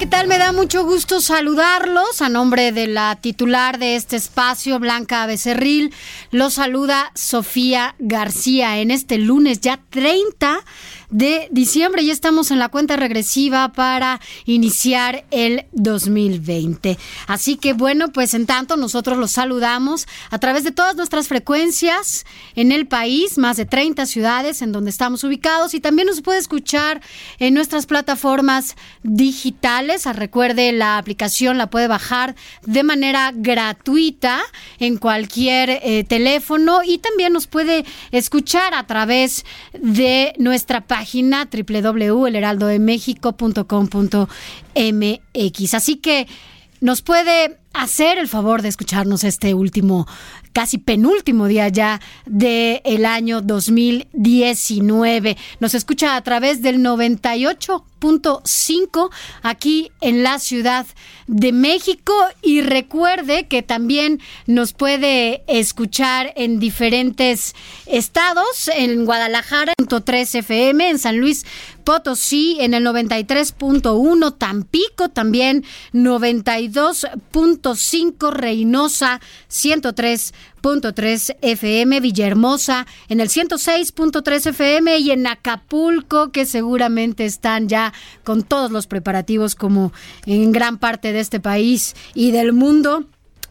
¿Qué tal? Me da mucho gusto saludarlos a nombre de la titular de este espacio, Blanca Becerril. Los saluda Sofía García en este lunes ya 30 de diciembre. Ya estamos en la cuenta regresiva para iniciar el 2020. Así que bueno, pues en tanto nosotros los saludamos a través de todas nuestras frecuencias en el país, más de 30 ciudades en donde estamos ubicados y también nos puede escuchar en nuestras plataformas digitales. Ah, recuerde, la aplicación la puede bajar de manera gratuita en cualquier eh, teléfono y también nos puede escuchar a través de nuestra página página www.elheraldodemexico.com.mx. Así que nos puede hacer el favor de escucharnos este último casi penúltimo día ya del el año 2019. Nos escucha a través del 98.5 aquí en la Ciudad de México y recuerde que también nos puede escuchar en diferentes estados, en Guadalajara, 3 FM, en San Luis Potosí en el 93.1, Tampico también 92.5, Reynosa 103.3 FM, Villahermosa en el 106.3 FM y en Acapulco que seguramente están ya con todos los preparativos como en gran parte de este país y del mundo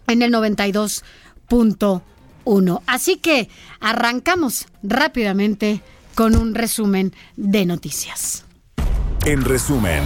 en el 92.1. Así que arrancamos rápidamente con un resumen de noticias. En resumen.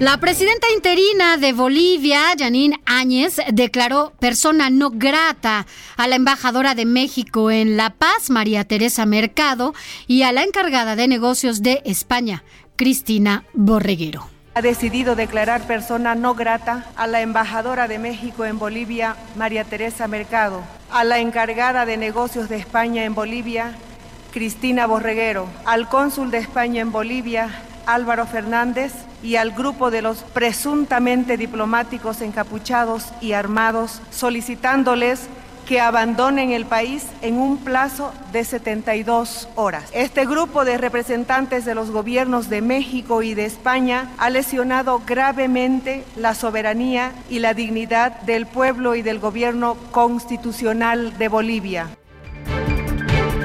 La presidenta interina de Bolivia, Janine Áñez, declaró persona no grata a la embajadora de México en La Paz, María Teresa Mercado, y a la encargada de negocios de España, Cristina Borreguero ha decidido declarar persona no grata a la embajadora de México en Bolivia, María Teresa Mercado, a la encargada de negocios de España en Bolivia, Cristina Borreguero, al cónsul de España en Bolivia, Álvaro Fernández, y al grupo de los presuntamente diplomáticos encapuchados y armados, solicitándoles que abandonen el país en un plazo de 72 horas. Este grupo de representantes de los gobiernos de México y de España ha lesionado gravemente la soberanía y la dignidad del pueblo y del gobierno constitucional de Bolivia.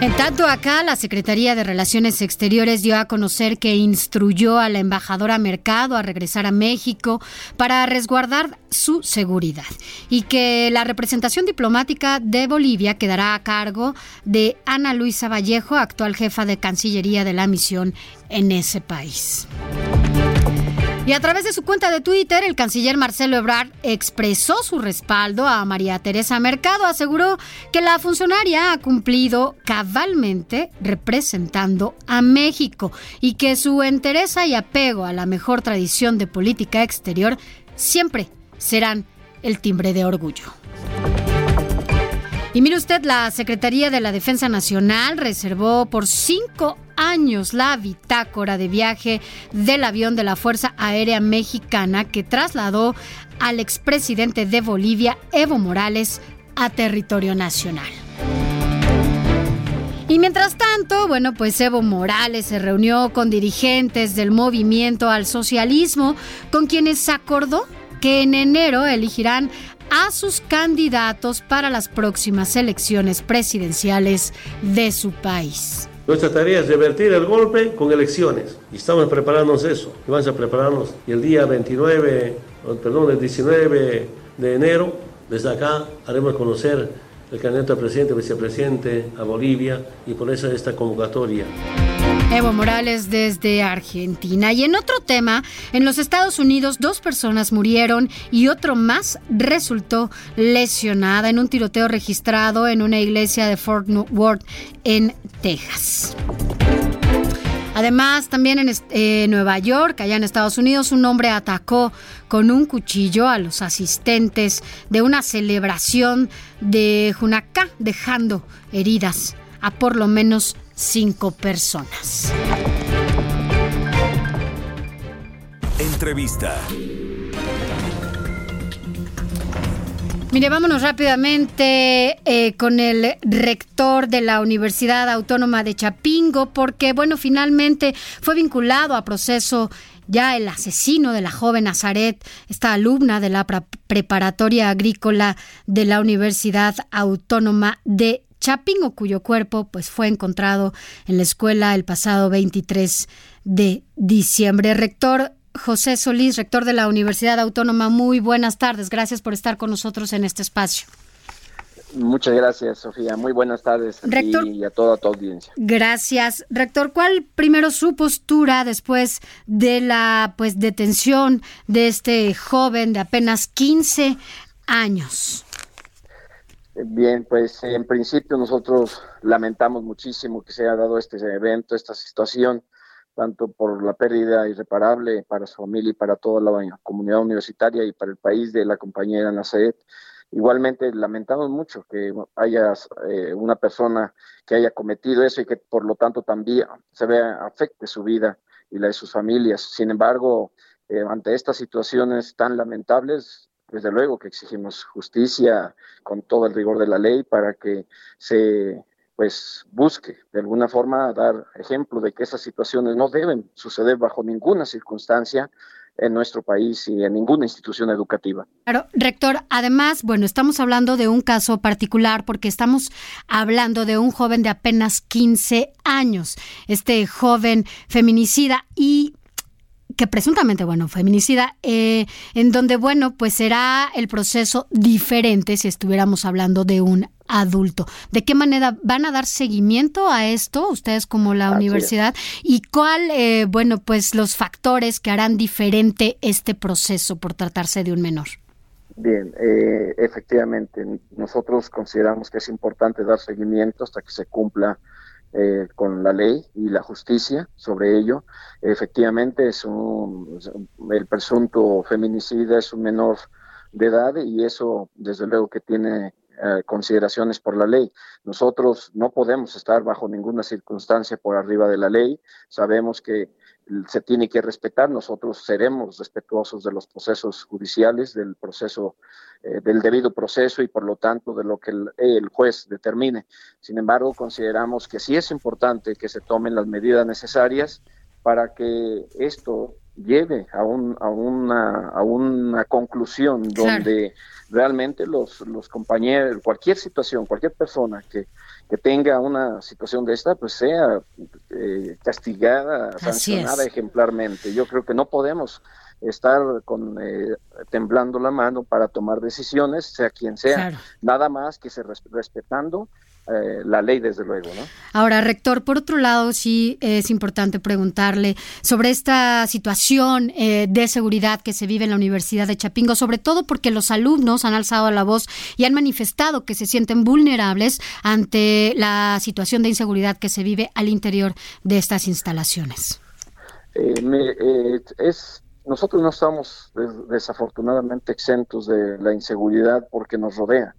En tanto, acá la Secretaría de Relaciones Exteriores dio a conocer que instruyó a la embajadora Mercado a regresar a México para resguardar su seguridad y que la representación diplomática de Bolivia quedará a cargo de Ana Luisa Vallejo, actual jefa de Cancillería de la misión en ese país. Y a través de su cuenta de Twitter, el canciller Marcelo Ebrard expresó su respaldo a María Teresa Mercado. Aseguró que la funcionaria ha cumplido cabalmente representando a México y que su entereza y apego a la mejor tradición de política exterior siempre serán el timbre de orgullo. Y mire usted, la Secretaría de la Defensa Nacional reservó por cinco años la bitácora de viaje del avión de la Fuerza Aérea Mexicana que trasladó al expresidente de Bolivia, Evo Morales, a territorio nacional. Y mientras tanto, bueno, pues Evo Morales se reunió con dirigentes del movimiento al socialismo, con quienes acordó que en enero elegirán a sus candidatos para las próximas elecciones presidenciales de su país. Nuestra tarea es revertir el golpe con elecciones y estamos preparándonos eso. Y vamos a prepararnos y el día 29, perdón, el 19 de enero, desde acá haremos conocer el candidato a presidente, vicepresidente a Bolivia y por eso esta convocatoria. Evo Morales desde Argentina. Y en otro tema, en los Estados Unidos dos personas murieron y otro más resultó lesionada en un tiroteo registrado en una iglesia de Fort Worth en Texas. Además, también en eh, Nueva York, allá en Estados Unidos, un hombre atacó con un cuchillo a los asistentes de una celebración de Junacá, dejando heridas a por lo menos cinco personas. Entrevista. Mire, vámonos rápidamente eh, con el rector de la Universidad Autónoma de Chapingo, porque, bueno, finalmente fue vinculado a proceso ya el asesino de la joven Nazaret, esta alumna de la preparatoria agrícola de la Universidad Autónoma de Chapingo, cuyo cuerpo pues fue encontrado en la escuela el pasado 23 de diciembre. Rector José Solís, rector de la Universidad Autónoma, muy buenas tardes. Gracias por estar con nosotros en este espacio. Muchas gracias, Sofía. Muy buenas tardes Rector, y a toda tu audiencia. Gracias. Rector, ¿cuál primero su postura después de la pues detención de este joven de apenas 15 años? Bien, pues en principio nosotros lamentamos muchísimo que se haya dado este evento, esta situación, tanto por la pérdida irreparable para su familia y para toda la comunidad universitaria y para el país de la compañera Nazaret. Igualmente lamentamos mucho que haya eh, una persona que haya cometido eso y que por lo tanto también se vea afecte su vida y la de sus familias. Sin embargo, eh, ante estas situaciones tan lamentables, desde luego que exigimos justicia con todo el rigor de la ley para que se pues busque de alguna forma dar ejemplo de que esas situaciones no deben suceder bajo ninguna circunstancia en nuestro país y en ninguna institución educativa. Claro, rector, además, bueno, estamos hablando de un caso particular porque estamos hablando de un joven de apenas 15 años, este joven feminicida y que presuntamente, bueno, feminicida, eh, en donde, bueno, pues será el proceso diferente si estuviéramos hablando de un adulto. ¿De qué manera van a dar seguimiento a esto ustedes como la universidad? ¿Y cuál, eh, bueno, pues los factores que harán diferente este proceso por tratarse de un menor? Bien, eh, efectivamente, nosotros consideramos que es importante dar seguimiento hasta que se cumpla eh, con la ley y la justicia sobre ello. Efectivamente, es un, el presunto feminicida es un menor de edad y eso, desde luego, que tiene eh, consideraciones por la ley. Nosotros no podemos estar bajo ninguna circunstancia por arriba de la ley. Sabemos que se tiene que respetar. Nosotros seremos respetuosos de los procesos judiciales, del proceso, eh, del debido proceso y por lo tanto de lo que el, juez determine. Sin embargo, consideramos que sí es importante que se tomen las medidas necesarias para que esto lleve a, un, a, una, a una conclusión donde realmente los, los compañeros, cualquier situación, cualquier persona que, que tenga una situación de esta, pues sea eh, castigada, sancionada ejemplarmente. Yo creo que no podemos estar con eh, temblando la mano para tomar decisiones, sea quien sea, nada más que se respetando eh, la ley, desde luego. ¿no? Ahora, rector, por otro lado, sí es importante preguntarle sobre esta situación eh, de seguridad que se vive en la Universidad de Chapingo, sobre todo porque los alumnos han alzado la voz y han manifestado que se sienten vulnerables ante la situación de inseguridad que se vive al interior de estas instalaciones. Eh, es nosotros no estamos desafortunadamente exentos de la inseguridad porque nos rodea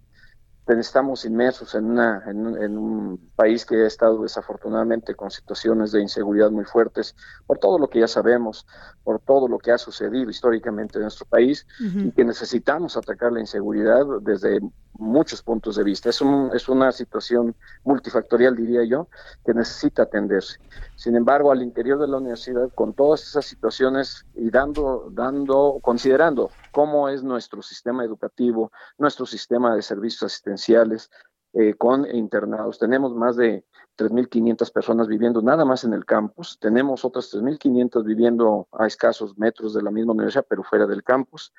estamos inmersos en, una, en, un país que ha estado desafortunadamente con situaciones de inseguridad muy fuertes por todo lo que ya sabemos, por todo lo que ha sucedido históricamente en nuestro país y que necesitamos atacar la inseguridad desde muchos puntos de vista. Es, un, es una situación multifactorial, diría yo, que necesita atenderse. Sin embargo, al interior de la universidad, con todas esas situaciones y dando, dando, considerando cómo es nuestro sistema educativo, nuestro sistema de servicios asistenciales, eh, con internados. Tenemos más de 3.500 personas viviendo nada más en el campus. Tenemos otras 3.500 viviendo a escasos metros de la misma universidad, pero fuera del campus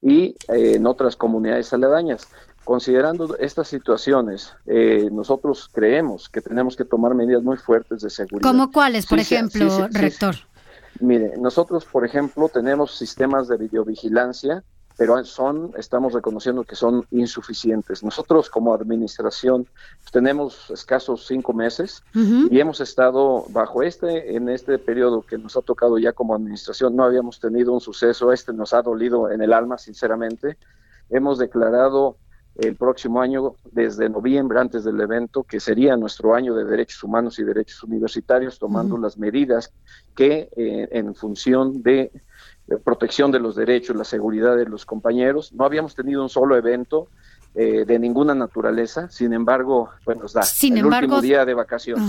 y eh, en otras comunidades aledañas. Considerando estas situaciones, eh, nosotros creemos que tenemos que tomar medidas muy fuertes de seguridad. ¿Cómo cuáles, por ejemplo, rector? Mire, nosotros, por ejemplo, tenemos sistemas de videovigilancia pero son, estamos reconociendo que son insuficientes. Nosotros como administración pues, tenemos escasos cinco meses y hemos estado bajo este, en este periodo que nos ha tocado ya como administración, no habíamos tenido un suceso, este nos ha dolido en el alma, sinceramente. Hemos declarado el próximo año, desde noviembre, antes del evento, que sería nuestro año de derechos humanos y derechos universitarios, tomando las medidas que eh, en función de protección de los derechos, la seguridad de los compañeros. No habíamos tenido un solo evento eh, de ninguna naturaleza, sin embargo, pues nos da. Sin el embargo, último día de vacaciones.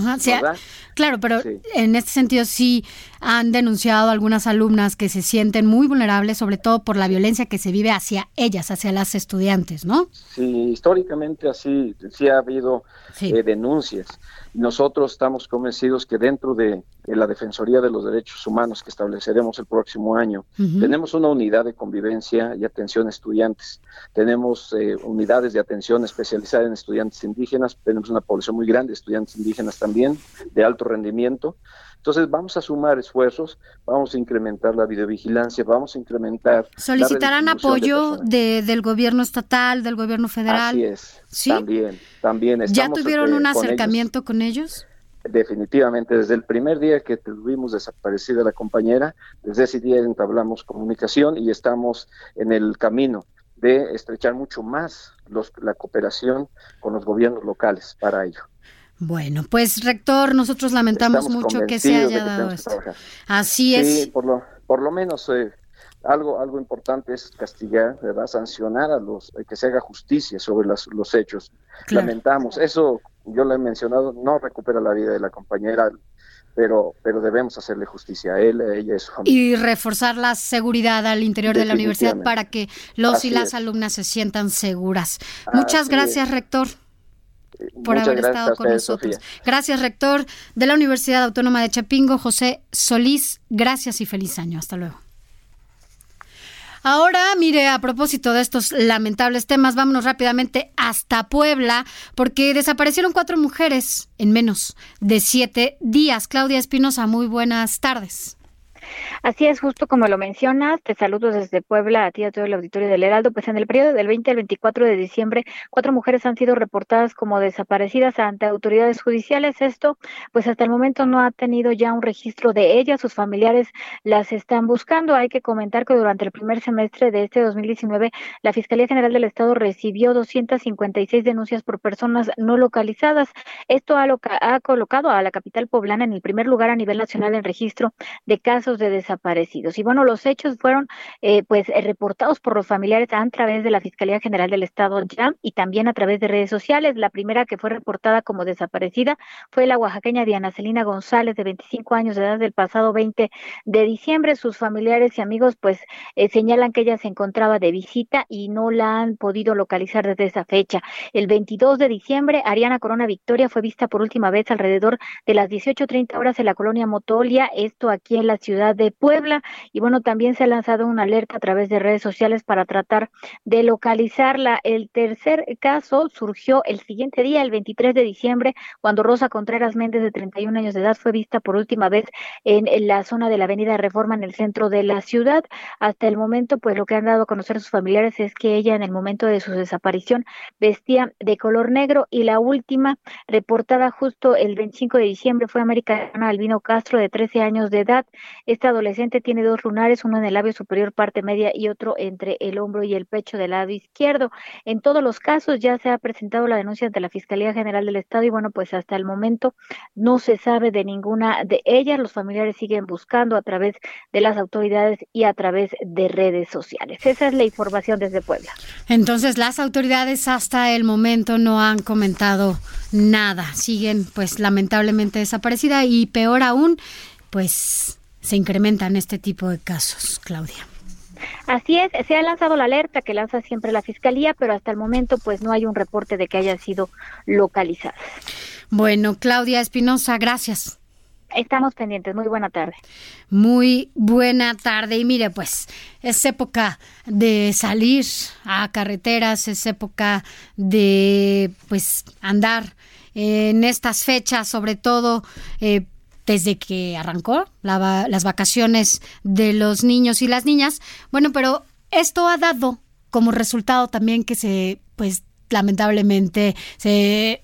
Claro, pero en este sentido sí han denunciado algunas alumnas que se sienten muy vulnerables, sobre todo por la violencia que se vive hacia ellas, hacia las estudiantes, ¿no? Sí, históricamente así sí ha habido eh, denuncias. Nosotros estamos convencidos que dentro de, la Defensoría de los Derechos Humanos que estableceremos el próximo año, tenemos una unidad de convivencia y atención a estudiantes. Tenemos eh, unidades de atención especializada en estudiantes indígenas. Tenemos una población muy grande de estudiantes indígenas también, de alto rendimiento. Entonces vamos a sumar esfuerzos, vamos a incrementar la videovigilancia, vamos a incrementar... ¿Solicitarán apoyo del gobierno estatal, del gobierno federal? Así es, ¿Sí? también, también. ¿Ya tuvieron este, un acercamiento con ellos? Definitivamente, desde el primer día que tuvimos desaparecida la compañera, desde ese día entablamos comunicación y estamos en el camino de estrechar mucho más los, la cooperación con los gobiernos locales para ello. Bueno, pues rector, nosotros lamentamos mucho que se haya dado esto. Así es. Sí, por lo, por lo menos eh, algo, algo importante es castigar, ¿verdad? sancionar a los, eh, que se haga justicia sobre los hechos. Lamentamos, eso yo lo he mencionado, no recupera la vida de la compañera, pero, pero debemos hacerle justicia a él, a ella y a su familia. Y reforzar la seguridad al interior de la universidad para que los y las alumnas se sientan seguras. Muchas gracias, rector por haber estado con nosotros. Gracias, rector de la Universidad Autónoma de Chapingo, José Solís. Gracias y feliz año. Hasta luego. Ahora, mire, a propósito de estos lamentables temas, vámonos rápidamente hasta Puebla, porque desaparecieron cuatro mujeres en menos de siete días. Claudia Espinosa, muy buenas tardes. Así es, justo como lo mencionas, te saludo desde Puebla a ti a todo el auditorio del Heraldo. Pues en el periodo del 20 al 24 de diciembre, cuatro mujeres han sido reportadas como desaparecidas ante autoridades judiciales. Esto, pues hasta el momento no ha tenido ya un registro de ellas. Sus familiares las están buscando. Hay que comentar que durante el primer semestre de este 2019, la Fiscalía General del Estado recibió 256 denuncias por personas no localizadas. Esto ha, colocado a la capital poblana en el primer lugar a nivel nacional en registro de casos desaparecidos. Y bueno, los hechos fueron eh, pues eh, reportados por los familiares a través de la Fiscalía General del Estado ya y también a través de redes sociales. La primera que fue reportada como desaparecida fue la oaxaqueña Diana Celina González, de 25 años de edad, del pasado 20 de diciembre. Sus familiares y amigos pues eh, señalan que ella se encontraba de visita y no la han podido localizar desde esa fecha. El 22 de diciembre, Ariana Corona Victoria fue vista por última vez alrededor de las 18.30 horas en la colonia Motolia, esto aquí en la ciudad de Puebla. Y bueno, también se ha lanzado una alerta a través de redes sociales para tratar de localizarla. El tercer caso surgió el siguiente día, el 23 de diciembre, cuando Rosa Contreras Méndez, de 31 años de edad, fue vista por última vez en, la zona de la Avenida Reforma en el centro de la ciudad. Hasta el momento, pues lo que han dado a conocer sus familiares es que ella en el momento de su desaparición vestía de color negro y la última reportada justo el 25 de diciembre fue americana Albino Castro de 13 años de edad. Este adolescente tiene dos lunares, uno en el labio superior parte media y otro entre el hombro y el pecho del lado izquierdo. En todos los casos ya se ha presentado la denuncia ante la Fiscalía General del Estado y bueno, pues hasta el momento no se sabe de ninguna de ellas. Los familiares siguen buscando a través de las autoridades y a través de redes sociales. Esa es la información desde Puebla. Entonces, las autoridades hasta el momento no han comentado nada. Siguen pues lamentablemente desaparecida y peor aún, pues se incrementan este tipo de casos, Claudia. Así es, se ha lanzado la alerta que lanza siempre la Fiscalía, pero hasta el momento pues no hay un reporte de que haya sido localizada. Bueno, Claudia Espinosa, gracias. Estamos pendientes. Muy buena tarde. Muy buena tarde. Y mire, pues es época de salir a carreteras, es época de pues andar en estas fechas, sobre todo eh, desde que arrancó las vacaciones de los niños y las niñas. Bueno, pero esto ha dado como resultado también que se, pues lamentablemente, se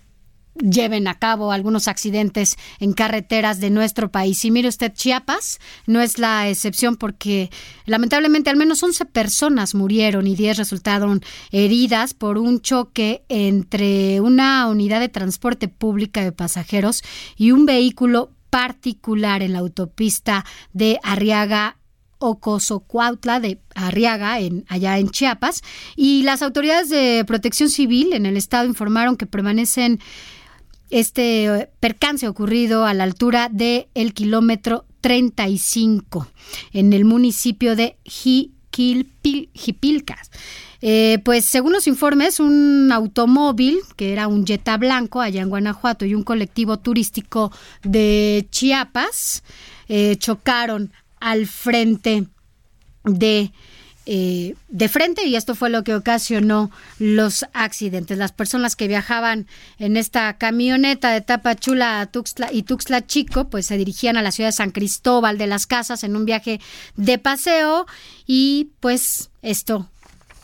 lleven a cabo algunos accidentes en carreteras de nuestro país. Y mire usted, Chiapas no es la excepción porque lamentablemente al menos 11 personas murieron y 10 resultaron heridas por un choque entre una unidad de transporte pública de pasajeros y un vehículo particular en la autopista de Arriaga Ocosocuautla de Arriaga, en, allá en Chiapas, y las autoridades de protección civil en el estado informaron que permanecen este percance ocurrido a la altura del el kilómetro 35 en el municipio de Jipilcas. Eh, pues según los informes, un automóvil, que era un Jetta blanco allá en Guanajuato, y un colectivo turístico de Chiapas, eh, chocaron al frente de eh, de frente y esto fue lo que ocasionó los accidentes. Las personas que viajaban en esta camioneta de Tapachula a y Tuxtla Chico, pues se dirigían a la ciudad de San Cristóbal de las Casas en un viaje de paseo y pues esto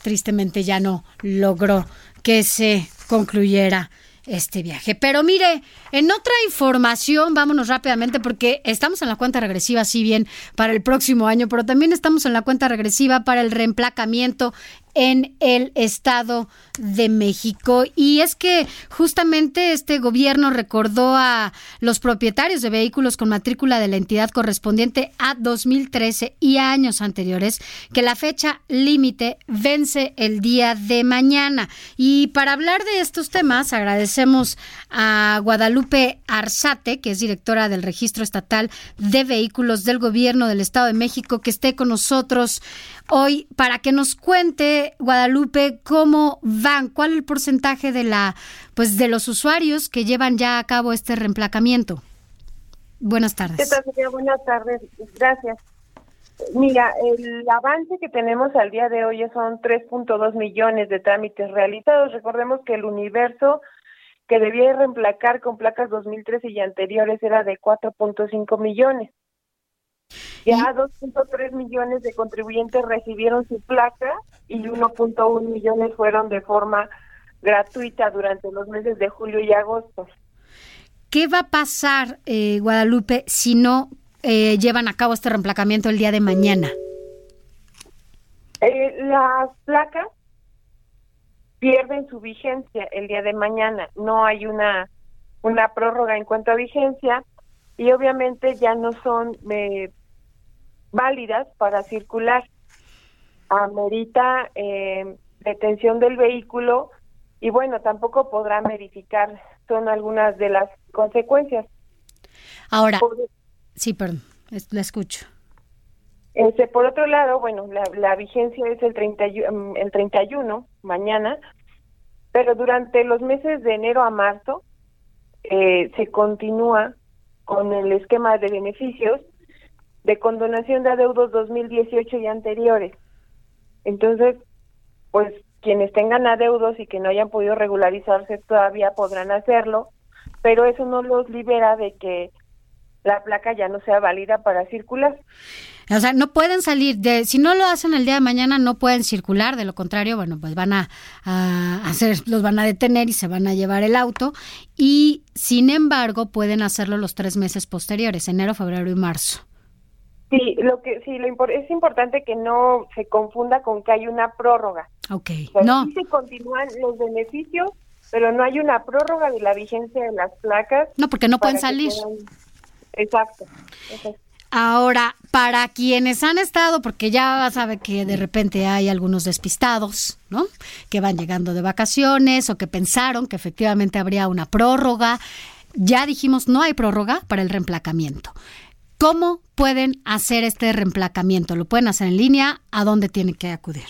tristemente ya no logró que se concluyera este viaje. Pero mire, en otra información, vámonos rápidamente porque estamos en la cuenta regresiva, si bien para el próximo año, pero también estamos en la cuenta regresiva para el reemplacamiento en el Estado de México. Y es que justamente este gobierno recordó a los propietarios de vehículos con matrícula de la entidad correspondiente a 2013 y años anteriores que la fecha límite vence el día de mañana. Y para hablar de estos temas, agradecemos a Guadalupe Arzate, que es directora del Registro Estatal de Vehículos del Gobierno del Estado de México, que esté con nosotros hoy para que nos cuente, Guadalupe, cómo van, cuál es el porcentaje de la, pues de los usuarios que llevan ya a cabo este reemplacamiento. Buenas tardes. Buenas tardes, gracias. Mira, el avance que tenemos al día de hoy son 3.2 millones de trámites realizados. Recordemos que el universo que debía reemplacar con placas 2013 y anteriores era de 4.5 millones. Ya 2.3 millones de contribuyentes recibieron su placa y 1.1 millones fueron de forma gratuita durante los meses de julio y agosto. ¿Qué va a pasar, eh, Guadalupe, si no eh, llevan a cabo este reemplacamiento el día de mañana? Eh, las placas pierden su vigencia el día de mañana. No hay una, una prórroga en cuanto a vigencia y obviamente ya no son eh, válidas para circular. Amerita eh, detención del vehículo y bueno, tampoco podrán verificar, son algunas de las consecuencias. Ahora, sí, perdón, la escucho. Este, por otro lado, bueno, la, vigencia es el, 30, mm, el 31, mañana, pero durante los meses de enero a marzo eh, se continúa con el esquema de beneficios de condonación de adeudos 2018 y anteriores. Entonces, pues quienes tengan adeudos y que no hayan podido regularizarse todavía podrán hacerlo, pero eso no los libera de que la placa ya no sea válida para circular. O sea, no pueden salir de, si no lo hacen el día de mañana, no pueden circular, de lo contrario, bueno, pues van a, hacer, los van a detener y se van a llevar el auto, y sin embargo pueden hacerlo los tres meses posteriores, enero, febrero y marzo. Sí, lo que sí lo es importante que no se confunda con que hay una prórroga. Ok. no. Sí se continúan los beneficios, pero no hay una prórroga de la vigencia de las placas. No, porque no pueden salir. Exacto. Ahora, para quienes han estado, porque ya sabe que de repente hay algunos despistados, ¿no? Que van llegando de vacaciones o que pensaron que efectivamente habría una prórroga. Ya dijimos, no hay prórroga para el reemplacamiento. ¿Cómo pueden hacer este reemplacamiento? ¿Lo pueden hacer en línea? ¿A dónde tienen que acudir?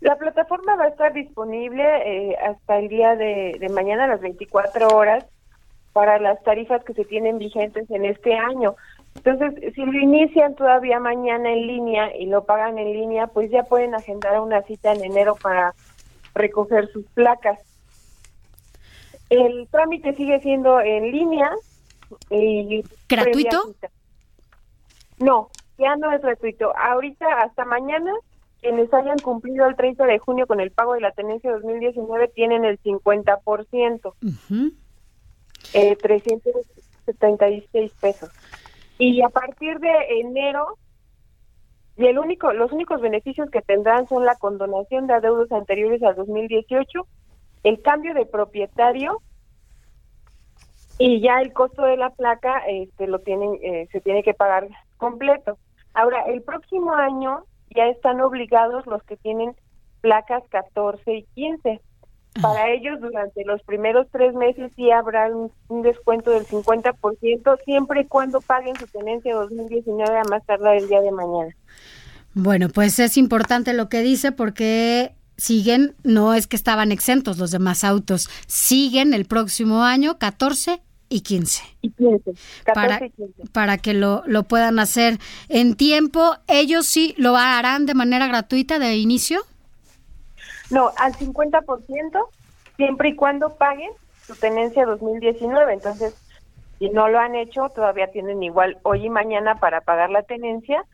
La plataforma va a estar disponible eh, hasta el día de, de, mañana a las 24 horas para las tarifas que se tienen vigentes en este año. Entonces, si lo inician todavía mañana en línea y lo pagan en línea, pues ya pueden agendar una cita en enero para recoger sus placas. El trámite sigue siendo en línea. Y ¿Gratuito? No, ya no es gratuito. Ahorita, hasta mañana, quienes hayan cumplido el 30 de junio con el pago de la tenencia 2019 tienen el 50%, eh, 376 pesos. Y a partir de enero, y el único, los únicos beneficios que tendrán son la condonación de adeudos anteriores al 2018, el cambio de propietario y ya el costo de la placa este lo tienen eh, se tiene que pagar completo. Ahora, el próximo año ya están obligados los que tienen placas 14 y 15. Para ellos, durante los primeros tres meses sí habrá un, descuento del 50%, siempre y cuando paguen su tenencia 2019 a más tardar el día de mañana. Bueno, pues es importante lo que dice porque siguen, no es que estaban exentos los demás autos, siguen el próximo año 14 y 15. Y 15, 14 para, y 15. para que lo, lo puedan hacer en tiempo. ¿Ellos sí lo harán de manera gratuita de inicio? No, al 50%, siempre y cuando paguen su tenencia 2019. Entonces, si no lo han hecho, todavía tienen igual hoy y mañana para pagar la tenencia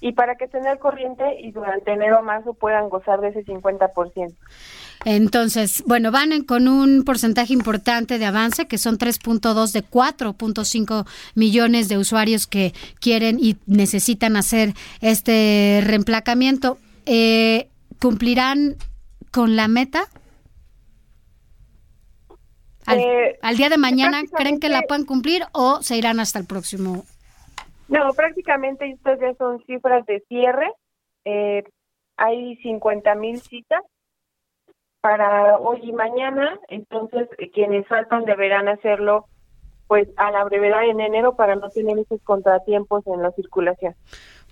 y para que estén al corriente y durante enero o marzo puedan gozar de ese 50%. Entonces, bueno, van con un porcentaje importante de avance, que son 3.2 de 4.5 millones de usuarios que quieren y necesitan hacer este reemplacamiento. Eh, ¿Cumplirán con la meta? Al, Eh, al día de mañana, ¿creen que la puedan cumplir o se irán hasta el próximo? No, prácticamente estas ya son cifras de cierre. Eh, hay 50 mil citas para hoy y mañana, entonces eh, quienes faltan deberán hacerlo pues a la brevedad en enero para no tener esos contratiempos en la circulación.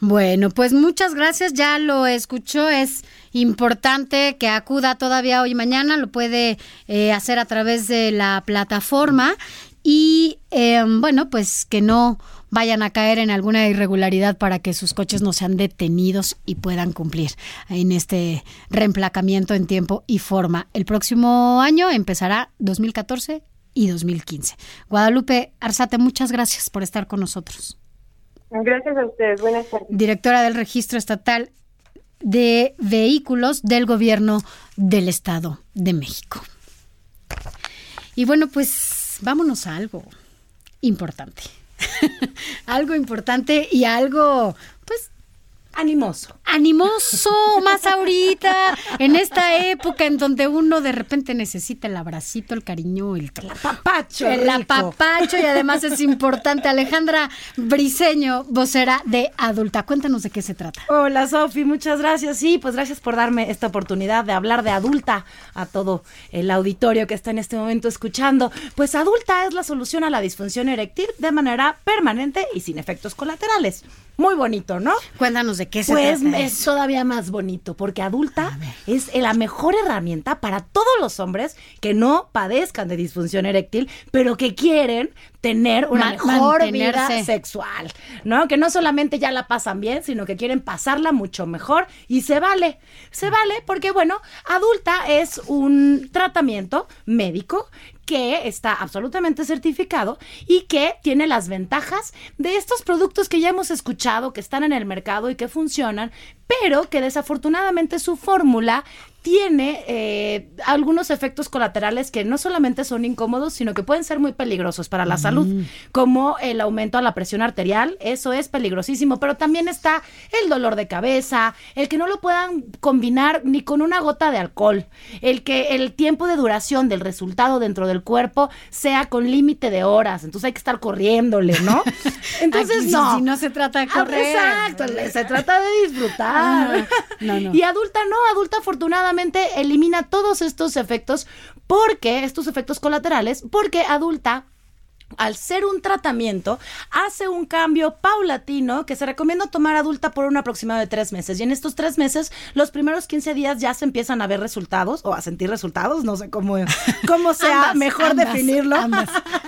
Bueno, pues muchas gracias. Ya lo escuchó. Es importante que acuda todavía hoy mañana. Lo puede eh, hacer a través de la plataforma. Y eh, bueno, pues que no vayan a caer en alguna irregularidad para que sus coches no sean detenidos y puedan cumplir en este reemplacamiento en tiempo y forma. El próximo año empezará 2014 y 2015. Guadalupe Arzate, muchas gracias por estar con nosotros Gracias a ustedes. Buenas tardes. directora del Registro Estatal de Vehículos del Gobierno del Estado de México. Y bueno, pues vámonos a algo importante. algo importante y algo, Animoso. animoso, más ahorita, en esta época en donde uno de repente necesita el abracito, el cariño, el Papacho. el rico. apapacho y además es importante. Alejandra Briseño, vocera de Adulta. Cuéntanos de qué se trata. Hola Sofi, muchas gracias. Sí, pues gracias por darme esta oportunidad de hablar de adulta a todo el auditorio que está en este momento escuchando. Pues adulta es la solución a la disfunción eréctil de manera permanente y sin efectos colaterales. Muy bonito, ¿no? Cuéntanos de qué se Pues trata. es todavía más bonito, porque adulta es la mejor herramienta para todos los hombres que no padezcan de disfunción eréctil, pero que quieren tener una mejor vida sexual, ¿no? Que no solamente ya la pasan bien, sino que quieren pasarla mucho mejor y se vale. Se vale porque, bueno, adulta es un tratamiento médico que está absolutamente certificado y que tiene las ventajas de estos productos que ya hemos escuchado, que están en el mercado y que funcionan, pero que desafortunadamente su fórmula tiene eh, algunos efectos colaterales que no solamente son incómodos, sino que pueden ser muy peligrosos para la salud, como el aumento a la presión arterial, eso es peligrosísimo, pero también está el dolor de cabeza, el que no lo puedan combinar ni con una gota de alcohol, el que el tiempo de duración del resultado dentro del cuerpo sea con límite de horas, entonces hay que estar corriéndole, ¿no? Entonces Aquí no. sí, no se trata de Ah, correr. Exacto, se trata de disfrutar. No, no. Y adulta no, adulta elimina todos estos efectos porque, estos efectos colaterales, porque adulta al ser un tratamiento, hace un cambio paulatino que se recomienda tomar adulta por un aproximado de tres meses. Y en estos tres meses, los primeros 15 días ya se empiezan a ver resultados o a sentir resultados, no sé cómo, cómo sea mejor definirlo.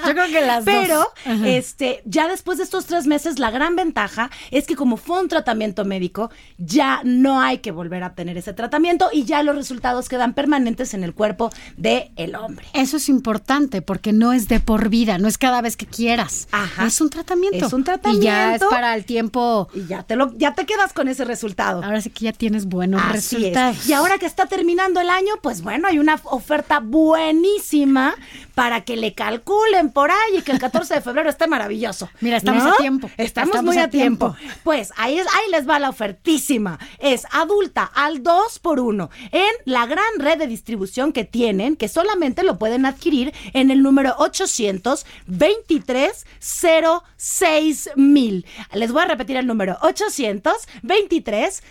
Yo creo que las Pero, este, ya después de estos tres meses, la gran ventaja es que como fue un tratamiento médico, ya no hay que volver a tener ese tratamiento y ya los resultados quedan permanentes en el cuerpo del el hombre. Eso es importante porque no es de por vida, no es cada vez que quieras. Ajá. Es un tratamiento. Es un tratamiento. Y ya es para el tiempo. Y ya te lo, ya te quedas con ese resultado. Ahora sí que ya tienes buenos Así es. resultados. Y ahora que está terminando el año, pues bueno, hay una oferta buenísima para que le calculen por ahí y que el 14 de febrero esté maravilloso. Mira, estamos ¿No? a tiempo. Estamos, Estamos muy a tiempo. tiempo. Pues ahí, es, ahí les va la ofertísima. Es adulta al 2 por 1 en la gran red de distribución que tienen, que solamente lo pueden adquirir en el número 823 06 mil. Les voy a repetir el número 823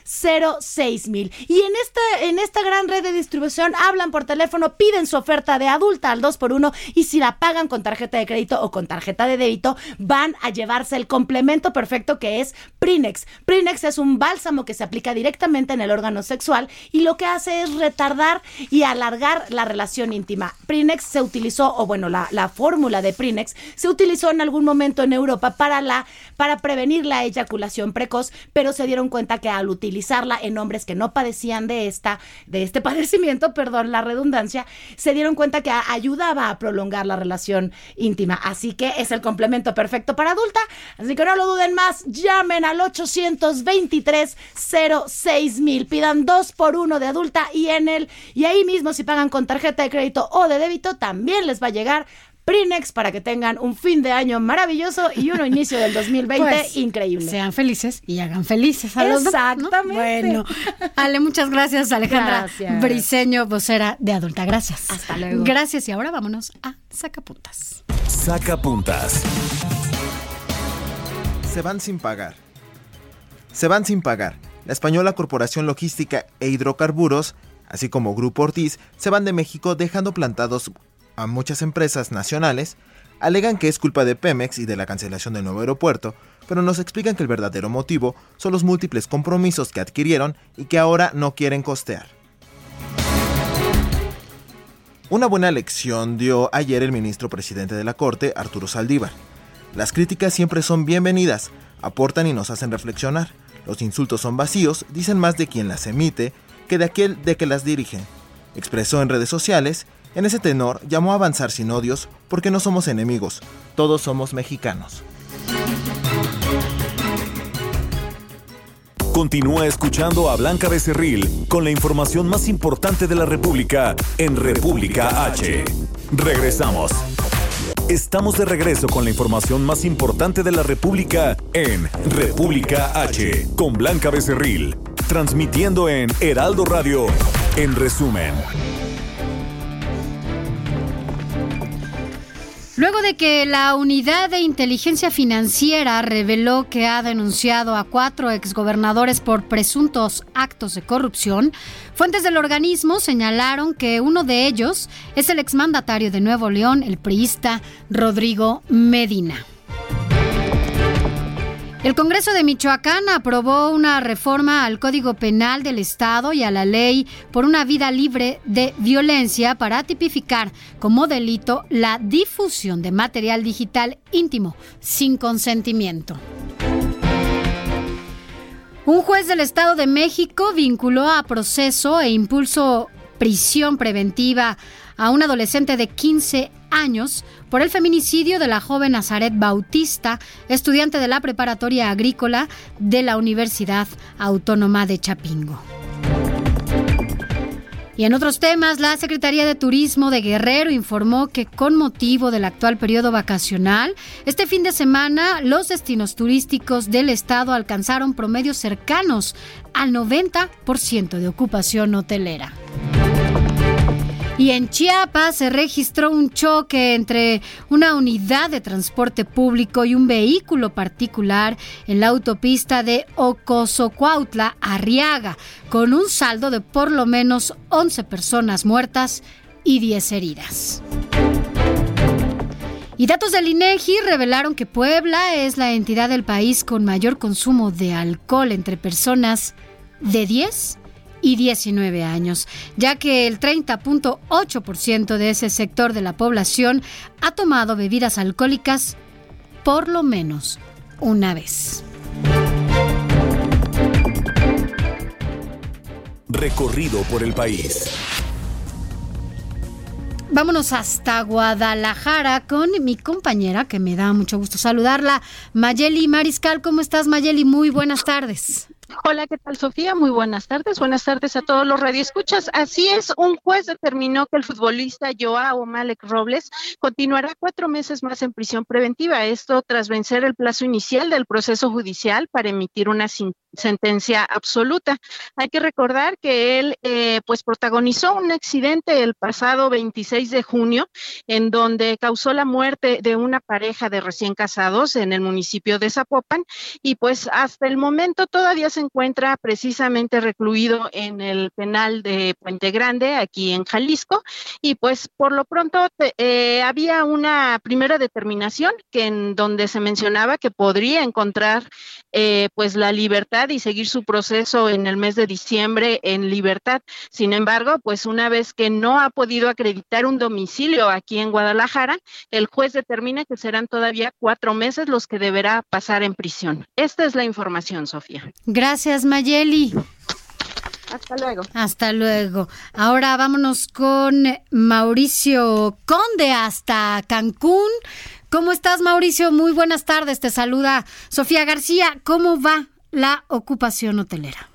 06 mil. Y en esta, en esta gran red de distribución hablan por teléfono, piden su oferta de adulta al 2 por 1 y si la pagan con tarjeta de crédito o con tarjeta de débito, van a llevarse el complemento perfecto que es Prinex. Prinex es un bálsamo que se aplica directamente en el órgano sexual y lo que hace es retardar y alargar la relación íntima. Prinex se utilizó, o bueno, la fórmula de Prinex se utilizó en algún momento en Europa para, la, para prevenir la eyaculación precoz, pero se dieron cuenta que al utilizarla en hombres que no padecían de, esta, de este padecimiento, perdón la redundancia, se dieron cuenta que ayudaba a prolongar la relación íntima. Así que es el complemento perfecto para adulta. Así que no lo duden más, llamen al 823 06 mil, pidan dos por uno de adulta y en el, y ahí mismo si pagan con tarjeta de crédito o de débito, también les va a llegar Prinex para que tengan un fin de año maravilloso y un inicio del 2020 Pues, increíble. Sean felices y hagan felices a los. Exactamente. Bueno, Ale, muchas gracias, Alejandra Gracias. Briseño, vocera de Adulta. Gracias. Hasta luego. Gracias y ahora vámonos a Sacapuntas. Saca puntas. Se van sin pagar. Se van sin pagar. La española Corporación Logística e Hidrocarburos, así como Grupo Ortiz, se van de México dejando plantados a muchas empresas nacionales. Alegan que es culpa de Pemex y de la cancelación del nuevo aeropuerto, pero nos explican que el verdadero motivo son los múltiples compromisos que adquirieron y que ahora no quieren costear. Una buena lección dio ayer el ministro presidente de la Corte, Arturo Saldívar. Las críticas siempre son bienvenidas, aportan y nos hacen reflexionar. Los insultos son vacíos, dicen más de quien las emite que de aquel de que las dirige. Expresó en redes sociales, en ese tenor llamó a avanzar sin odios porque no somos enemigos, todos somos mexicanos. Continúa escuchando a Blanca Becerril con la información más importante de la República en República H. Regresamos. Estamos de regreso con la información más importante de la República en República H con Blanca Becerril, transmitiendo en Heraldo Radio. En resumen. Luego de que la Unidad de Inteligencia Financiera reveló que ha denunciado a cuatro exgobernadores por presuntos actos de corrupción, fuentes del organismo señalaron que uno de ellos es el exmandatario de Nuevo León, el priista Rodrigo Medina. El Congreso de Michoacán aprobó una reforma al Código Penal del Estado y a la ley por una vida libre de violencia para tipificar como delito la difusión de material digital íntimo sin consentimiento. Un juez del Estado de México vinculó a proceso e impulso prisión preventiva a un adolescente de 15 años por el feminicidio de la joven Nazaret Bautista, estudiante de la preparatoria agrícola de la Universidad Autónoma de Chapingo. Y en otros temas, la Secretaría de Turismo de Guerrero informó que con motivo del actual periodo vacacional, este fin de semana los destinos turísticos del estado alcanzaron promedios cercanos al 90% de ocupación hotelera. Y en Chiapas se registró un choque entre una unidad de transporte público y un vehículo particular en la autopista de Ocosocuautla, Arriaga, con un saldo de por lo menos 11 personas muertas y 10 heridas. Y datos del INEGI revelaron que Puebla es la entidad del país con mayor consumo de alcohol entre personas de 10 y 19 años, ya que el 30.8% de ese sector de la población ha tomado bebidas alcohólicas por lo menos una vez. Recorrido por el país. Vámonos hasta Guadalajara con mi compañera, que me da mucho gusto saludarla, Mayeli Mariscal. ¿Cómo estás, Mayeli? Muy buenas tardes. Hola, ¿qué tal, Sofía? Muy buenas tardes. Buenas tardes a todos los radioescuchas. Así es, un juez determinó que el futbolista Joao Malek Robles continuará cuatro meses más en prisión preventiva. Esto tras vencer el plazo inicial del proceso judicial para emitir una sentencia absoluta. Hay que recordar que él, eh, pues, protagonizó un accidente el pasado 26 de junio, en donde causó la muerte de una pareja de recién casados en el municipio de Zapopan, y pues hasta el momento todavía se encuentra precisamente recluido en el penal de Puente Grande, aquí en Jalisco, y pues por lo pronto eh, había una primera determinación que en donde se mencionaba que podría encontrar eh, pues la libertad y seguir su proceso en el mes de diciembre en libertad. Sin embargo, pues una vez que no ha podido acreditar un domicilio aquí en Guadalajara, el juez determina que serán todavía cuatro meses los que deberá pasar en prisión. Esta es la información, Sofía. Gracias, Mayeli. Hasta luego. Hasta luego. Ahora vámonos con Mauricio Conde hasta Cancún. ¿Cómo estás, Mauricio? Muy buenas tardes. Te saluda Sofía García. ¿Cómo va la ocupación hotelera?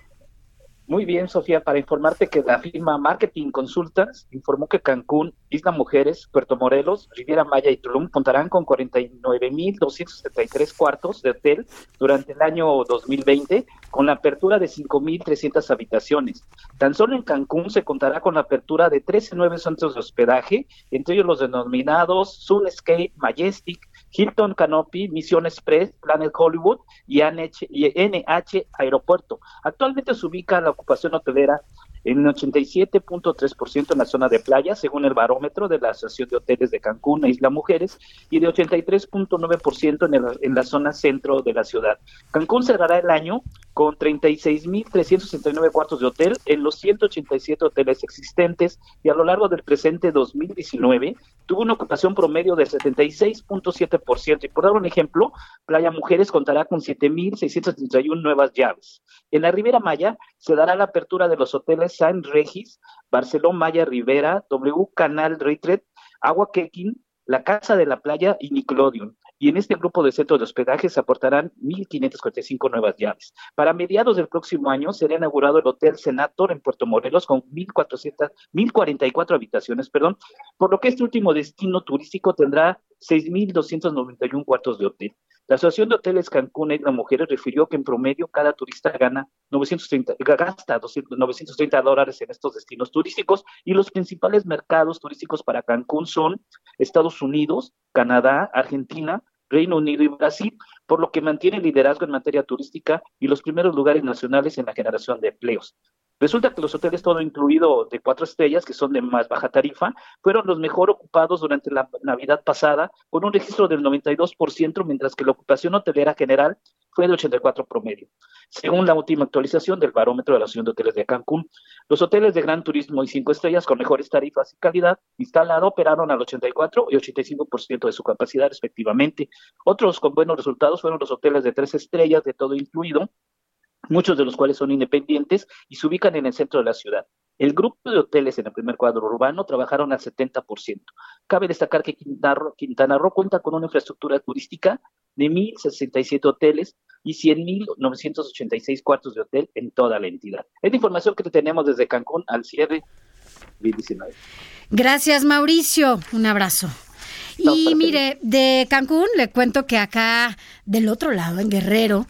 Muy bien, Sofía, para informarte que la firma Marketing Consultas informó que Cancún, Isla Mujeres, Puerto Morelos, Riviera Maya y Tulum contarán con 49.273 cuartos de hotel durante el año 2020, con la apertura de 5.300 habitaciones. Tan solo en Cancún se contará con la apertura de 13 nuevos centros de hospedaje, entre ellos los denominados Sunscape, Majestic, Hilton Canopy, Mission Express, Planet Hollywood y NH, Aeropuerto. Actualmente se ubica la ocupación hotelera en 87.3% en la zona de playa, según el barómetro de la Asociación de Hoteles de Cancún e Isla Mujeres, y de 83.9% en, en la zona centro de la ciudad. Cancún cerrará el año con 36.369 cuartos de hotel en los 187 hoteles existentes y a lo largo del presente 2019 tuvo una ocupación promedio del 76.7%. Y por dar un ejemplo, Playa Mujeres contará con 7.631 nuevas llaves. En la Ribera Maya se dará la apertura de los hoteles San Regis, Barcelona Maya Rivera, W Canal Retreat, Agua Quequín, la Casa de la Playa y Nickelodeon y en este grupo de centros de hospedaje se aportarán 1.545 nuevas llaves. Para mediados del próximo año será inaugurado el Hotel Senator en Puerto Morelos con 1.400, 1.044 habitaciones, perdón, por lo que este último destino turístico tendrá 6.291 cuartos de hotel. La Asociación de Hoteles Cancún las Mujeres refirió que en promedio cada turista gana 930, gasta 930 dólares en estos destinos turísticos y los principales mercados turísticos para Cancún son Estados Unidos, Canadá, Argentina, Reino Unido y Brasil, por lo que mantiene liderazgo en materia turística y los primeros lugares nacionales en la generación de empleos. Resulta que los hoteles todo incluido de cuatro estrellas, que son de más baja tarifa, fueron los mejor ocupados durante la Navidad pasada, con un registro del 92%, mientras que la ocupación hotelera general fue de 84 promedio. Según la última actualización del barómetro de la Asociación de Hoteles de Cancún, los hoteles de gran turismo y cinco estrellas con mejores tarifas y calidad instalado operaron al 84 y 85% de su capacidad respectivamente. Otros con buenos resultados fueron los hoteles de tres estrellas de todo incluido, muchos de los cuales son independientes y se ubican en el centro de la ciudad. El grupo de hoteles en el primer cuadro urbano trabajaron al 70%. Cabe destacar que Quintana Roo, cuenta con una infraestructura turística de 1.067 hoteles y 100.986 cuartos de hotel en toda la entidad. Es la información que tenemos desde Cancún al cierre 2019. Gracias, Mauricio. Un abrazo. Y mire, de Cancún le cuento que acá del otro lado, en Guerrero,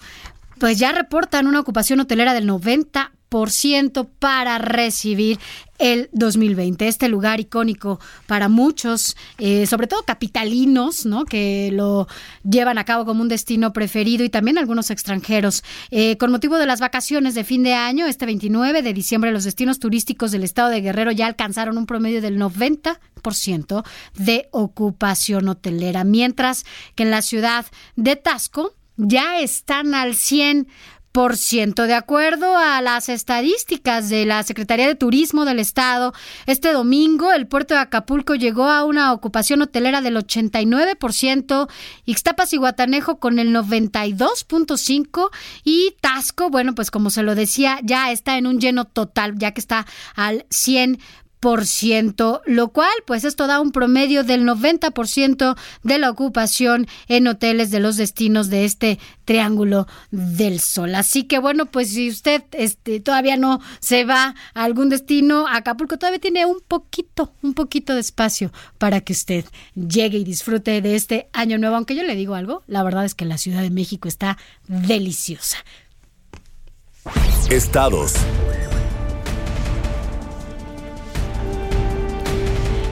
pues ya reportan una ocupación hotelera del 90%. 10% para recibir el 2020. Este lugar icónico para muchos, eh, sobre todo capitalinos, ¿no? Que lo llevan a cabo como un destino preferido y también algunos extranjeros. Eh, con motivo de las vacaciones de fin de año, este 29 de diciembre, los destinos turísticos del estado de Guerrero ya alcanzaron un promedio del 90% de ocupación hotelera, mientras que en la ciudad de Tasco ya están al 100 de acuerdo a las estadísticas de la Secretaría de Turismo del Estado, este domingo el puerto de Acapulco llegó a una ocupación hotelera del 89%, Ixtapas y Guatanejo con el 92.5% y Tasco, bueno, pues como se lo decía, ya está en un lleno total, ya que está al 100% lo cual pues esto da un promedio del 90% de la ocupación en hoteles de los destinos de este Triángulo del Sol. Así que bueno, pues si usted este, todavía no se va a algún destino, Acapulco todavía tiene un poquito, un poquito de espacio para que usted llegue y disfrute de este año nuevo. Aunque yo le digo algo, la verdad es que la Ciudad de México está deliciosa. Estados.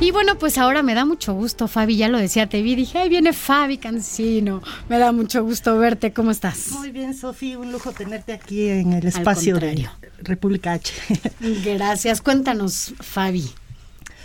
Y bueno, pues ahora me da mucho gusto, Fabi, ya lo decía, te vi, dije, ahí viene Fabi Cancino, me da mucho gusto verte, ¿cómo estás? Muy bien, Sofía, un lujo tenerte aquí en el espacio de República H. Gracias, cuéntanos, Fabi,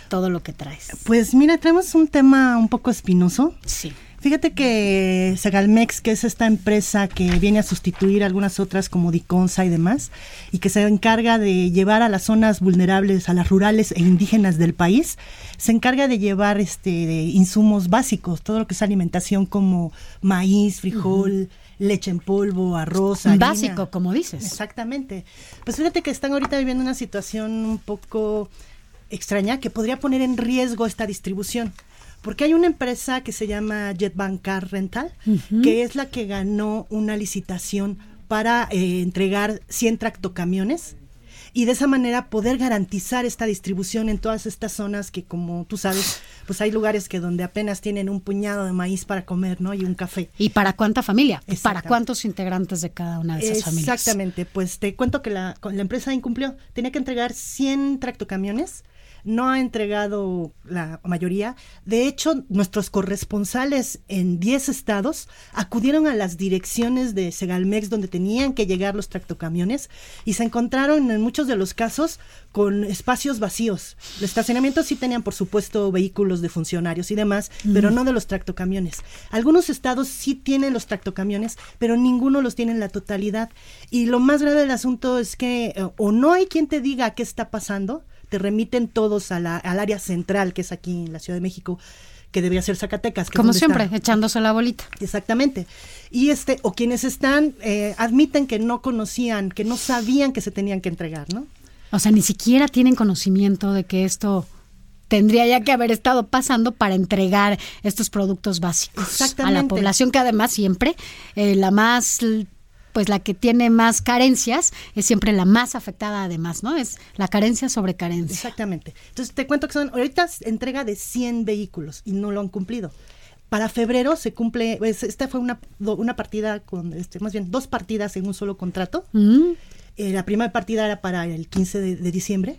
todo lo que traes. Pues mira, traemos un tema un poco espinoso. Sí. Fíjate que Segalmex, que es esta empresa que viene a sustituir algunas otras como Diconsa y demás, y que se encarga de llevar a las zonas vulnerables, a las rurales e indígenas del país, se encarga de llevar este insumos básicos, todo lo que es alimentación como maíz, frijol, leche en polvo, arroz, harina. Básico, como dices. Exactamente. Pues fíjate que están ahorita viviendo una situación un poco extraña que podría poner en riesgo esta distribución. Porque hay una empresa que se llama Jetbank Car Rental, que es la que ganó una licitación para eh, entregar 100 tractocamiones y de esa manera poder garantizar esta distribución en todas estas zonas que como tú sabes, pues hay lugares que donde apenas tienen un puñado de maíz para comer, ¿no? Y un café. ¿Y para cuánta familia? ¿Para cuántos integrantes de cada una de esas familias? Exactamente, pues te cuento que la, la empresa incumplió, tenía que entregar 100 tractocamiones no ha entregado la mayoría. De hecho, nuestros corresponsales en 10 estados acudieron a las direcciones de Segalmex donde tenían que llegar los tractocamiones y se encontraron en muchos de los casos con espacios vacíos. El estacionamiento sí tenían, por supuesto, vehículos de funcionarios y demás, pero no de los tractocamiones. Algunos estados sí tienen los tractocamiones, pero ninguno los tiene en la totalidad. Y lo más grave del asunto es que eh, o no hay quien te diga qué está pasando, te remiten todos a la, al área central, que es aquí en la Ciudad de México, que debería ser Zacatecas. Como siempre, echándose la bolita. Exactamente. Y este, o quienes están, eh, admiten que no conocían, que no sabían que se tenían que entregar, ¿no? O sea, ni siquiera tienen conocimiento de que esto tendría ya que haber estado pasando para entregar estos productos básicos a la población que además siempre eh, la más pues la que tiene más carencias es siempre la más afectada además, ¿no? Es la carencia sobre carencia. Exactamente. Entonces te cuento que son ahorita entrega de 100 vehículos y no lo han cumplido. Para febrero se cumple, pues, esta fue una, una partida con, este, más bien dos partidas en un solo contrato. Mm. Eh, la primera partida era para el 15 de, diciembre.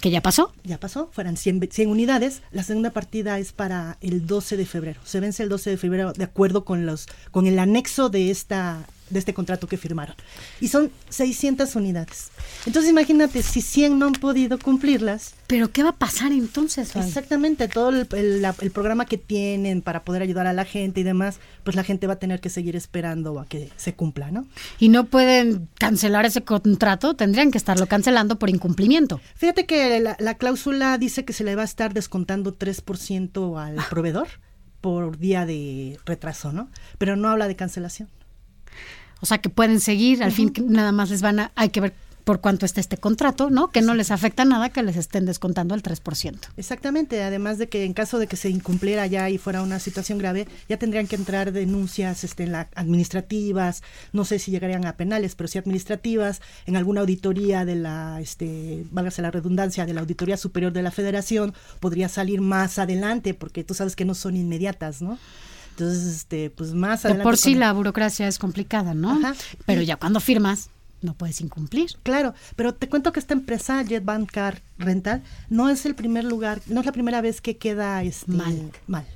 ¿Que ya pasó? Ya pasó, fueron 100, 100, unidades. La segunda partida es para el 12 de febrero. Se vence el 12 de febrero de acuerdo con, los, con el anexo de esta de este contrato que firmaron. Y son 600 unidades. Entonces imagínate, si 100 no han podido cumplirlas. Pero ¿qué va a pasar entonces? Exactamente, todo el, el, programa que tienen para poder ayudar a la gente y demás, pues la gente va a tener que seguir esperando a que se cumpla, ¿no? Y no pueden cancelar ese contrato, tendrían que estarlo cancelando por incumplimiento. Fíjate que la, la cláusula dice que se le va a estar descontando 3% al ah. proveedor por día de retraso, ¿no? Pero no habla de cancelación. O sea, que pueden seguir, al fin nada más les van a, hay que ver por cuánto está este contrato, ¿no? Que no les afecta nada que les estén descontando el 3%. Exactamente, además de que en caso de que se incumpliera ya y fuera una situación grave, ya tendrían que entrar denuncias este, en la, administrativas, no sé si llegarían a penales, pero sí administrativas, en alguna auditoría de la, este, válgase la redundancia, de la Auditoría Superior de la Federación, podría salir más adelante, porque tú sabes que no son inmediatas, ¿no? Entonces, este, pues más adelante. por sí la burocracia es complicada, ¿no? Pero ya cuando firmas. no puedes incumplir. Claro, pero te cuento que esta empresa, Jet Car Rental, no es el primer lugar, no es la primera vez que queda este, Mal. mal.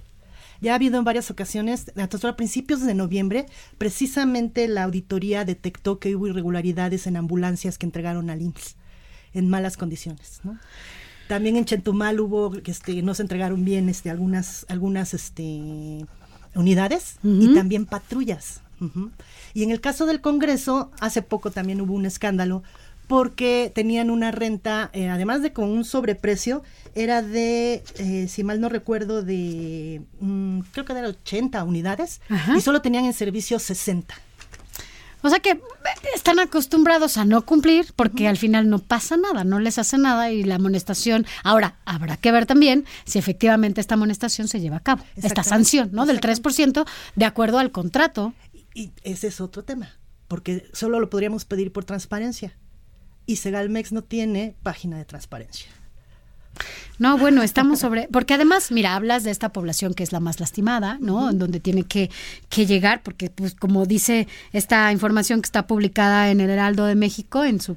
Ya ha habido en varias ocasiones, hasta a principios de noviembre, precisamente la auditoría detectó que hubo irregularidades en ambulancias que entregaron al IMSS en malas condiciones. ¿no? También en Chetumal hubo, este, no se entregaron bien este, algunas, algunas este, unidades y también patrullas. Y en el caso del Congreso, hace poco también hubo un escándalo porque tenían una renta, eh, además de con un sobreprecio, era de, eh, si mal no recuerdo, de, mm, creo que era 80 unidades Ajá. y solo tenían en servicio 60. O sea que están acostumbrados a no cumplir porque al final no pasa nada, no les hace nada y la amonestación. Ahora, habrá que ver también si efectivamente esta amonestación se lleva a cabo. Esta sanción, ¿no? Del 3% de acuerdo al contrato. Y ese es otro tema, porque solo lo podríamos pedir por transparencia. Y Segalmex no tiene página de transparencia. No, bueno, estamos sobre, porque además, mira, hablas de esta población que es la más lastimada, ¿no? En donde tiene que, que llegar, porque pues como dice esta información que está publicada en el Heraldo de México, en su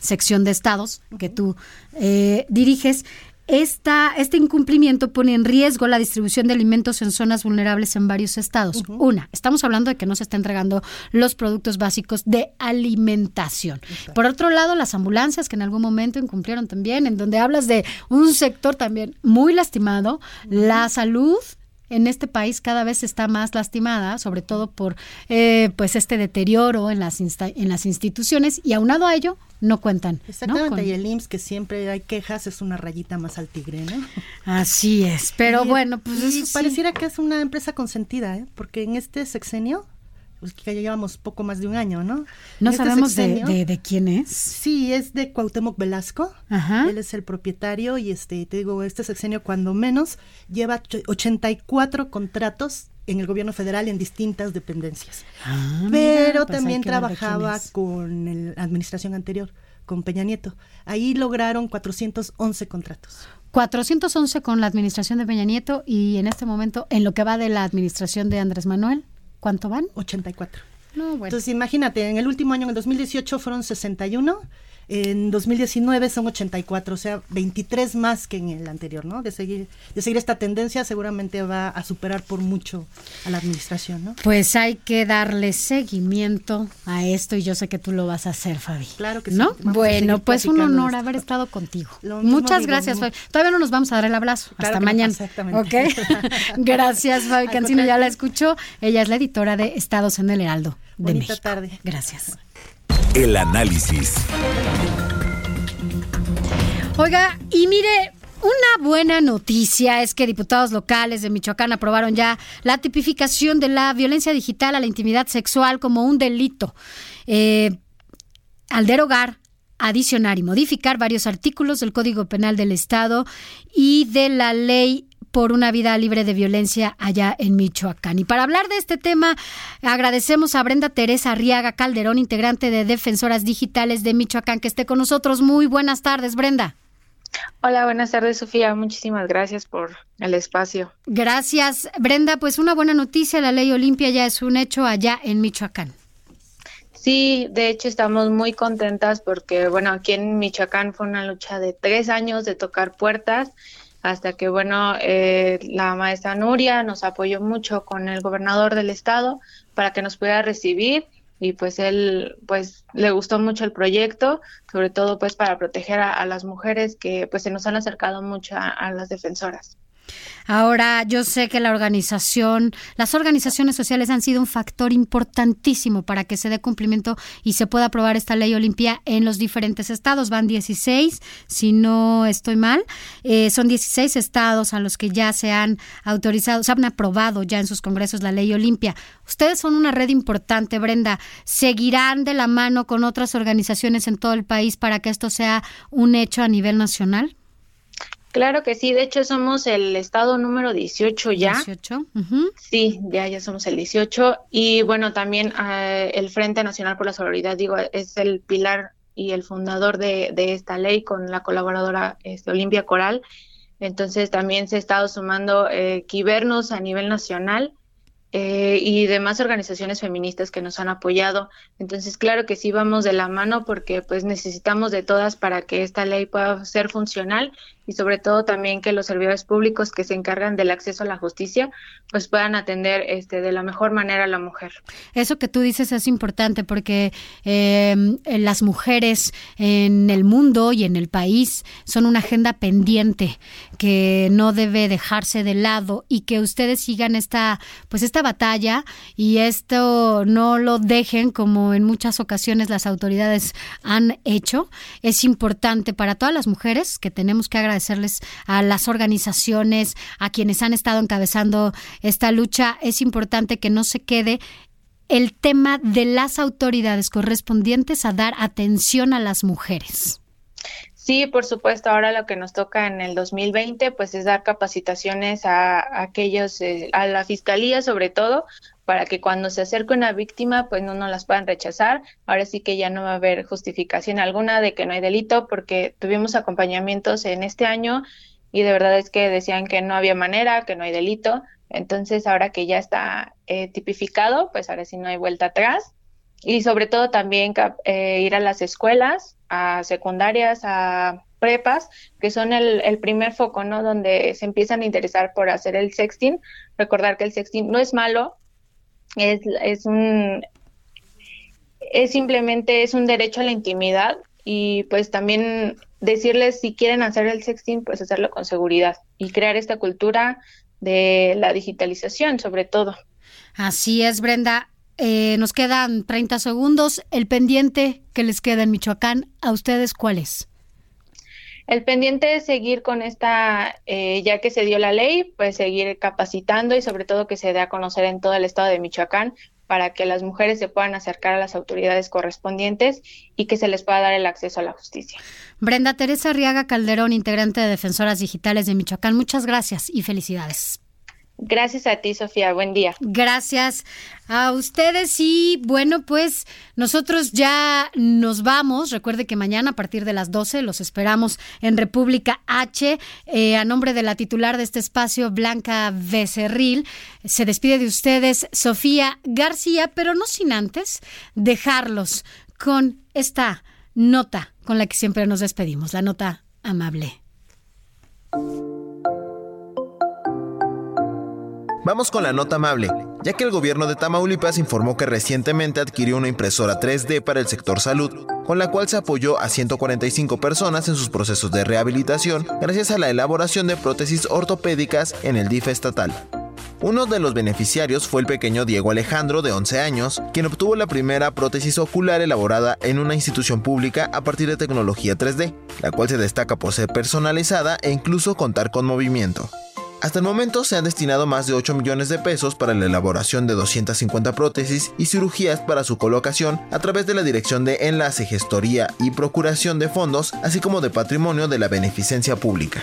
sección de estados que tú eh, diriges, esta, este incumplimiento pone en riesgo la distribución de alimentos en zonas vulnerables en varios estados. Una, estamos hablando de que no se está entregando los productos básicos de alimentación. Por otro lado, las ambulancias que en algún momento incumplieron también, en donde hablas de un sector también muy lastimado, la salud en este país cada vez está más lastimada, sobre todo por eh, pues este deterioro en las insta- en las instituciones y aunado a ello no cuentan. ¿no? Exactamente, Con- y el IMSS, que siempre hay quejas, es una rayita más al tigre, ¿no? Así es, pero Y- bueno, pues y eso sí. pareciera que es una empresa consentida, ¿eh? Porque en este sexenio, pues que ya llevamos poco más de un año, ¿no? No este sabemos de, sexenio- de- de quién es. Sí, es de Cuauhtémoc Velasco. Ajá. Él es el propietario y este, te digo, este sexenio cuando menos lleva ch- 84 contratos en el gobierno federal en distintas dependencias. Ah, Pero mira, pues también trabajaba con la administración anterior, con Peña Nieto. Ahí lograron 411 contratos. 411 con la administración de Peña Nieto y en este momento, en lo que va de la administración de Andrés Manuel, ¿cuánto van? 84. No, bueno. Entonces, imagínate, en el último año, en el 2018, fueron 61, en 2019 son 84, o sea, 23 más que en el anterior, ¿no? De seguir, de seguir esta tendencia, seguramente va a superar por mucho a la administración, ¿no? Pues hay que darle seguimiento a esto y yo sé que tú lo vas a hacer, Fabi. Claro que sí. ¿No? Bueno, pues un honor esto. haber estado contigo. Muchas digo, gracias, Fabi. Todavía no nos vamos a dar el abrazo. Claro Hasta no, mañana. exactamente. ¿Ok? gracias, Fabi Cancino. Ya la escuchó. Ella es la editora de Estados en el Heraldo de Bonita México. tarde. Gracias. El análisis. Oiga, y mire, una buena noticia es que diputados locales de Michoacán aprobaron ya la tipificación de la violencia digital a la intimidad sexual como un delito. Eh, al derogar, adicionar y modificar varios artículos del Código Penal del Estado y de la ley por una vida libre de violencia allá en Michoacán. Y para hablar de este tema, agradecemos a Brenda Teresa Arriaga Calderón, integrante de Defensoras Digitales de Michoacán, que esté con nosotros. Muy buenas tardes, Brenda. Hola, buenas tardes, Sofía. Muchísimas gracias por el espacio. Gracias, Brenda. Pues una buena noticia, la ley Olimpia ya es un hecho allá en Michoacán. Sí, de hecho estamos muy contentas porque, bueno, aquí en Michoacán fue una lucha de tres años de tocar puertas hasta que, bueno, eh, la maestra Nuria nos apoyó mucho con el gobernador del estado para que nos pudiera recibir y pues él, pues le gustó mucho el proyecto, sobre todo pues para proteger a, las mujeres que pues se nos han acercado mucho a las defensoras. Ahora, yo sé que la organización, las organizaciones sociales han sido un factor importantísimo para que se dé cumplimiento y se pueda aprobar esta ley Olimpia en los diferentes estados. Van 16, si no estoy mal. Eh, son 16 estados a los que ya se han autorizado, se han aprobado ya en sus congresos la ley Olimpia. Ustedes son una red importante, Brenda. ¿Seguirán de la mano con otras organizaciones en todo el país para que esto sea un hecho a nivel nacional? Claro que sí, de hecho somos el estado número 18 ya. 18. ujú. Sí, ya, ya somos el 18. Y bueno, también eh, el Frente Nacional por la Solidaridad, digo, es el pilar y el fundador de, de esta ley con la colaboradora este, Olimpia Coral. Entonces también se ha estado sumando eh, Quibernos a nivel nacional eh, y demás organizaciones feministas que nos han apoyado. Entonces, claro que sí vamos de la mano porque pues necesitamos de todas para que esta ley pueda ser funcional y sobre todo también que los servidores públicos que se encargan del acceso a la justicia pues puedan atender este de la mejor manera a la mujer. Eso que tú dices es importante porque eh, las mujeres en el mundo y en el país son una agenda pendiente que no debe dejarse de lado y que ustedes sigan esta pues esta batalla y esto no lo dejen como en muchas ocasiones las autoridades han hecho. Es importante para todas las mujeres que tenemos que agradecerles a las organizaciones, a quienes han estado encabezando esta lucha. Es importante que no se quede el tema de las autoridades correspondientes a dar atención a las mujeres. Sí, por supuesto. Ahora lo que nos toca en el 2020, pues es dar capacitaciones a, aquellos, eh, a la fiscalía sobre todo, para que cuando se acerque una víctima, pues no nos las puedan rechazar. Ahora sí que ya no va a haber justificación alguna de que no hay delito, porque tuvimos acompañamientos en este año y de verdad es que decían que no había manera, que no hay delito. Entonces, ahora que ya está eh, tipificado, pues ahora sí no hay vuelta atrás. Y sobre todo también eh, ir a las escuelas, a secundarias, a prepas, que son el, primer foco, ¿no? Donde se empiezan a interesar por hacer el sexting. Recordar que el sexting no es malo, es, es un es simplemente es un derecho a la intimidad y pues también decirles si quieren hacer el sexting, pues hacerlo con seguridad y crear esta cultura de la digitalización sobre todo. Así es, Brenda. Eh, nos quedan 30 segundos. El pendiente que les queda en Michoacán, ¿a ustedes cuál es? El pendiente es seguir con esta, eh, ya que se dio la ley, pues seguir capacitando y sobre todo que se dé a conocer en todo el estado de Michoacán para que las mujeres se puedan acercar a las autoridades correspondientes y que se les pueda dar el acceso a la justicia. Brenda Teresa Arriaga Calderón, integrante de Defensoras Digitales de Michoacán, muchas gracias y felicidades. Gracias a ti, Sofía. Buen día. Gracias a ustedes y bueno, pues nosotros ya nos vamos. Recuerde que mañana a partir de las 12 los esperamos en República H. Eh, a nombre de la titular de este espacio, Blanca Becerril, se despide de ustedes Sofía García, pero no sin antes dejarlos con esta nota con la que siempre nos despedimos, la nota amable. Vamos con la nota amable, ya que el gobierno de Tamaulipas informó que recientemente adquirió una impresora 3D para el sector salud, con la cual se apoyó a 145 personas en sus procesos de rehabilitación gracias a la elaboración de prótesis ortopédicas en el DIF estatal. Uno de los beneficiarios fue el pequeño Diego Alejandro, de 11 años, quien obtuvo la primera prótesis ocular elaborada en una institución pública a partir de tecnología 3D, la cual se destaca por ser personalizada e incluso contar con movimiento. Hasta el momento se han destinado más de 8 millones de pesos para la elaboración de 250 prótesis y cirugías para su colocación a través de la Dirección de Enlace, Gestoría y Procuración de Fondos, así como de Patrimonio de la Beneficencia Pública.